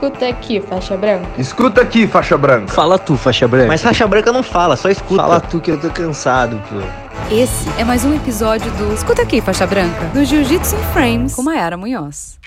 Escuta aqui, faixa branca. Escuta aqui, faixa branca. Fala tu, faixa branca. Mas faixa branca não fala, só escuta. Fala tu que eu tô cansado, pô. Esse é mais um episódio do Escuta aqui, faixa branca, do Jiu-Jitsu in Frames com Mayara Munhoz.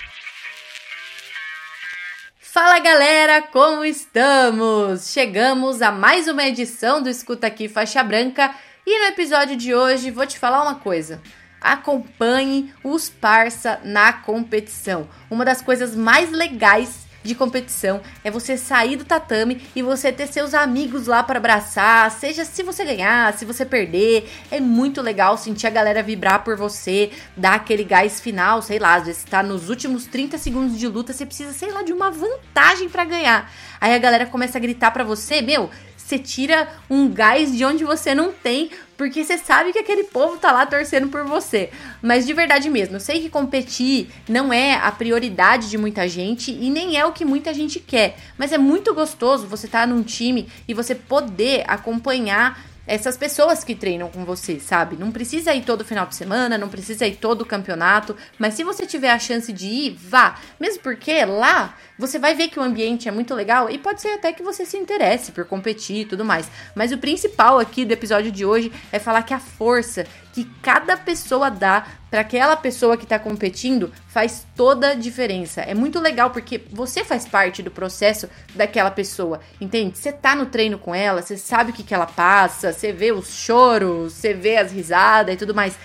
Fala galera, como estamos? Chegamos a mais uma edição do Escuta Aqui Faixa Branca e no episódio de hoje vou te falar uma coisa. Acompanhe os parça na competição. Uma das coisas mais legais de competição é você sair do tatame e você ter seus amigos lá para abraçar, seja se você ganhar, se você perder. É muito legal sentir a galera vibrar por você, dar aquele gás final, sei lá, às vezes tá nos últimos 30 segundos de luta, você precisa, sei lá, de uma vantagem para ganhar. Aí a galera começa a gritar para você, meu, você tira um gás de onde você não tem, porque você sabe que aquele povo tá lá torcendo por você. Mas de verdade mesmo, eu sei que competir não é a prioridade de muita gente e nem é o que muita gente quer, mas é muito gostoso você estar tá num time e você poder acompanhar essas pessoas que treinam com você, sabe? Não precisa ir todo final de semana, não precisa ir todo campeonato, mas se você tiver a chance de ir, vá. Mesmo porque lá você vai ver que o ambiente é muito legal e pode ser até que você se interesse por competir e tudo mais. Mas o principal aqui do episódio de hoje é falar que a força que cada pessoa dá para aquela pessoa que está competindo faz toda a diferença. É muito legal porque você faz parte do processo daquela pessoa, entende? Você tá no treino com ela, você sabe o que, que ela passa, você vê os choros, você vê as risadas e tudo mais.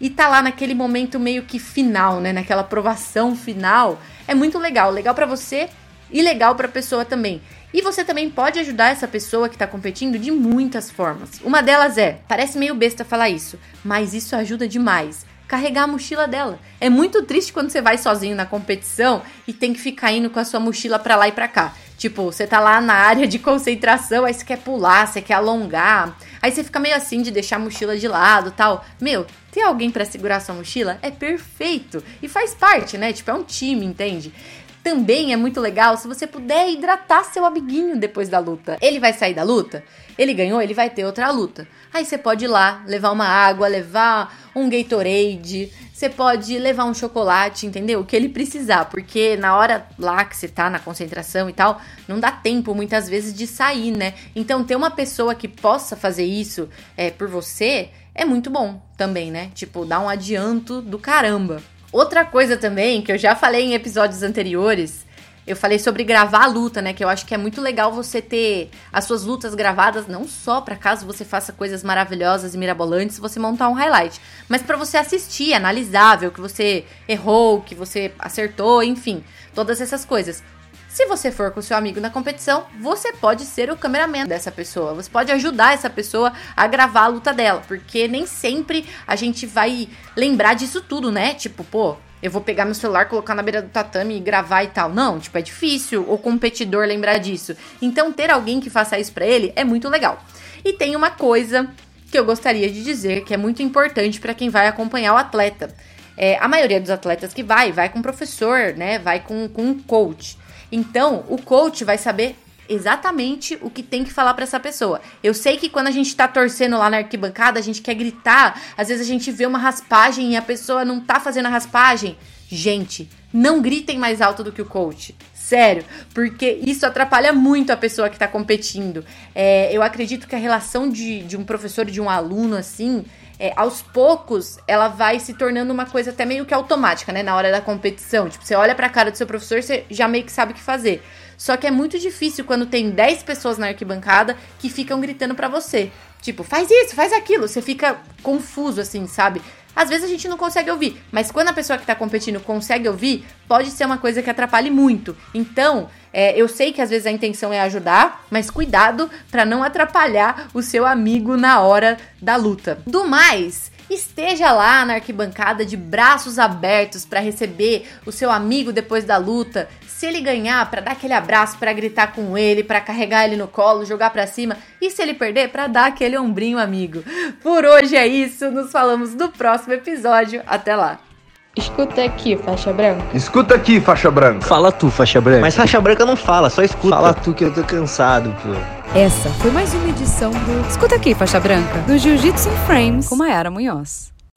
E tá lá naquele momento meio que final, né? Naquela aprovação final. É muito legal. Legal para você e legal para a pessoa também. E você também pode ajudar essa pessoa que está competindo de muitas formas. Uma delas é, parece meio besta falar isso, mas isso ajuda demais. Carregar a mochila dela. É muito triste quando você vai sozinho na competição e tem que ficar indo com a sua mochila para lá e para cá. Tipo, você tá lá na área de concentração, aí você quer pular, você quer alongar. Aí você fica meio assim de deixar a mochila de lado, tal. Meu, ter alguém para segurar sua mochila é perfeito e faz parte, né? Tipo, é um time, entende? Também é muito legal se você puder hidratar seu amiguinho depois da luta. Ele vai sair da luta? Ele ganhou, ele vai ter outra luta. Aí você pode ir lá, levar uma água, levar um Gatorade, você pode levar um chocolate, entendeu? O que ele precisar, porque na hora lá que você tá na concentração e tal, não dá tempo muitas vezes de sair, né? Então ter uma pessoa que possa fazer isso é, por você é muito bom também, né? Tipo, dá um adianto do caramba. Outra coisa também, que eu já falei em episódios anteriores, eu falei sobre gravar a luta, né? Que eu acho que é muito legal você ter as suas lutas gravadas, não só para caso você faça coisas maravilhosas e mirabolantes, você montar um highlight, mas para você assistir, analisar, ver o que você errou, o que você acertou, enfim, todas essas coisas. Se você for com seu amigo na competição, você pode ser o cameraman dessa pessoa. Você pode ajudar essa pessoa a gravar a luta dela, porque nem sempre a gente vai lembrar disso tudo, né? Tipo, pô, eu vou pegar meu celular, colocar na beira do tatame e gravar e tal. Não, tipo, é difícil o competidor lembrar disso. Então, ter alguém que faça isso para ele é muito legal. E tem uma coisa que eu gostaria de dizer que é muito importante para quem vai acompanhar o atleta. É, a maioria dos atletas que vai, vai com professor, né? Vai com, com um coach. Então, o coach vai saber exatamente o que tem que falar para essa pessoa. Eu sei que quando a gente tá torcendo lá na arquibancada, a gente quer gritar, às vezes a gente vê uma raspagem e a pessoa não tá fazendo a raspagem. Gente, não gritem mais alto do que o coach. Sério, porque isso atrapalha muito a pessoa que tá competindo. É, eu acredito que a relação de, de um professor e de um aluno, assim, é, aos poucos, ela vai se tornando uma coisa até meio que automática, né? Na hora da competição. Tipo, você olha pra cara do seu professor, você já meio que sabe o que fazer. Só que é muito difícil quando tem 10 pessoas na arquibancada que ficam gritando para você. Tipo, faz isso, faz aquilo. Você fica confuso, assim, sabe? Às vezes a gente não consegue ouvir, mas quando a pessoa que tá competindo consegue ouvir, pode ser uma coisa que atrapalhe muito. Então, é, eu sei que às vezes a intenção é ajudar, mas cuidado para não atrapalhar o seu amigo na hora da luta. Do mais, esteja lá na arquibancada de braços abertos para receber o seu amigo depois da luta. Se ele ganhar, para dar aquele abraço, para gritar com ele, para carregar ele no colo, jogar para cima. E se ele perder, para dar aquele ombrinho amigo. Por hoje é isso, nos falamos no próximo episódio. Até lá. Escuta aqui, faixa branca. Escuta aqui, faixa branca. Fala tu, faixa branca. Mas faixa branca não fala, só escuta. Fala tu que eu tô cansado, pô. Essa foi mais uma edição do Escuta aqui, faixa branca, do Jiu-Jitsu Frames com Mayara Munhoz.